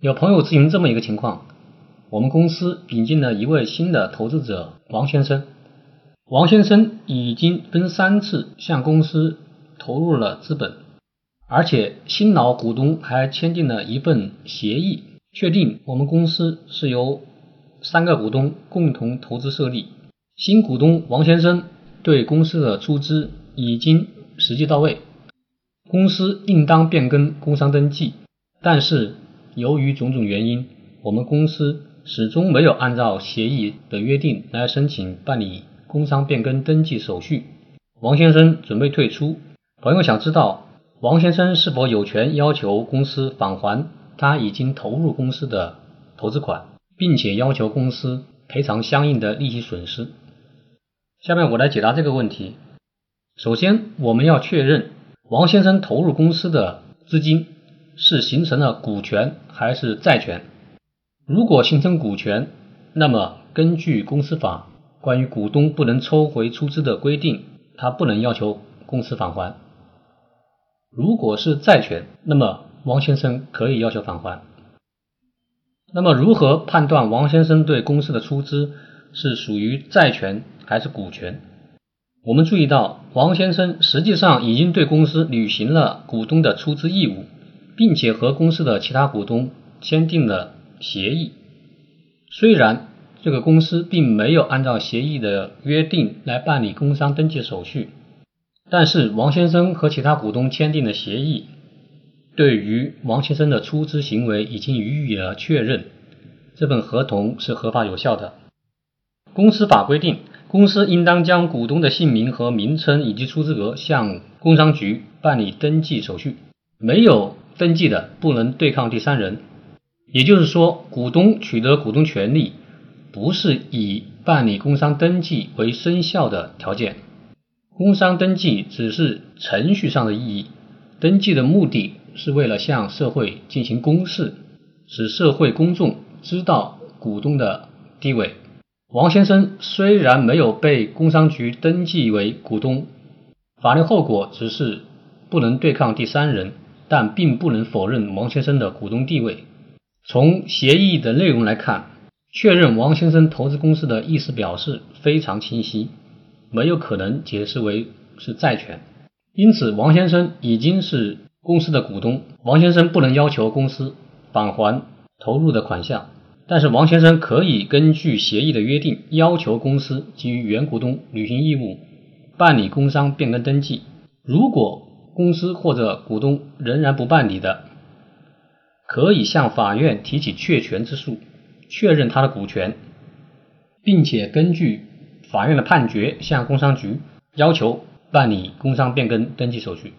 有朋友咨询这么一个情况：我们公司引进了一位新的投资者王先生，王先生已经分三次向公司投入了资本，而且新老股东还签订了一份协议，确定我们公司是由三个股东共同投资设立。新股东王先生对公司的出资已经实际到位，公司应当变更工商登记，但是。由于种种原因，我们公司始终没有按照协议的约定来申请办理工商变更登记手续。王先生准备退出。朋友想知道，王先生是否有权要求公司返还他已经投入公司的投资款，并且要求公司赔偿相应的利息损失？下面我来解答这个问题。首先，我们要确认王先生投入公司的资金。是形成了股权还是债权？如果形成股权，那么根据公司法关于股东不能抽回出资的规定，他不能要求公司返还。如果是债权，那么王先生可以要求返还。那么如何判断王先生对公司的出资是属于债权还是股权？我们注意到，王先生实际上已经对公司履行了股东的出资义务。并且和公司的其他股东签订了协议。虽然这个公司并没有按照协议的约定来办理工商登记手续，但是王先生和其他股东签订的协议，对于王先生的出资行为已经予以了确认，这份合同是合法有效的。公司法规定，公司应当将股东的姓名和名称以及出资额向工商局办理登记手续。没有。登记的不能对抗第三人，也就是说，股东取得股东权利不是以办理工商登记为生效的条件。工商登记只是程序上的意义，登记的目的是为了向社会进行公示，使社会公众知道股东的地位。王先生虽然没有被工商局登记为股东，法律后果只是不能对抗第三人。但并不能否认王先生的股东地位。从协议的内容来看，确认王先生投资公司的意思表示非常清晰，没有可能解释为是债权。因此，王先生已经是公司的股东，王先生不能要求公司返还投入的款项。但是，王先生可以根据协议的约定，要求公司基于原股东履行义务，办理工商变更登记。如果公司或者股东仍然不办理的，可以向法院提起确权之诉，确认他的股权，并且根据法院的判决向工商局要求办理工商变更登记手续。